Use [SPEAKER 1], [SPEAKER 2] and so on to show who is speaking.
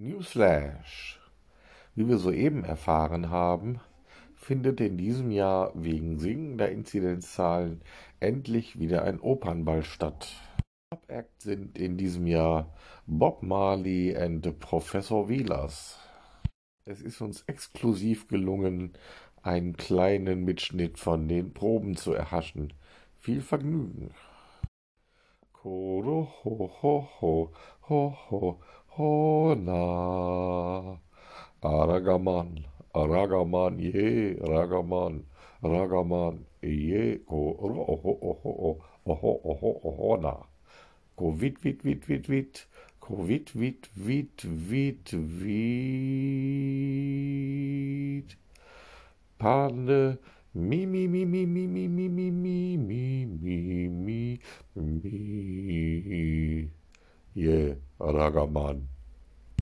[SPEAKER 1] Newsflash: Wie wir soeben erfahren haben, findet in diesem Jahr wegen sinkender Inzidenzzahlen endlich wieder ein Opernball statt. Top-Act sind in diesem Jahr Bob Marley and Professor Wheelers. Es ist uns exklusiv gelungen, einen kleinen Mitschnitt von den Proben zu erhaschen. Viel Vergnügen! Koro ho ho ho ho ho Hona. Aragaman, Aragaman, ye, Ragaman, Ragaman, ye, ko, oho, oho, oho, oho, ohona. Ko vit, vit, vit, vit, vit, ko vit, vit, vit, vit, vit. Pane, mi, mi, mi, mi, mi, mi, mi, mi, mi, mi, mi, mi, mi. Yeah, Ragaman.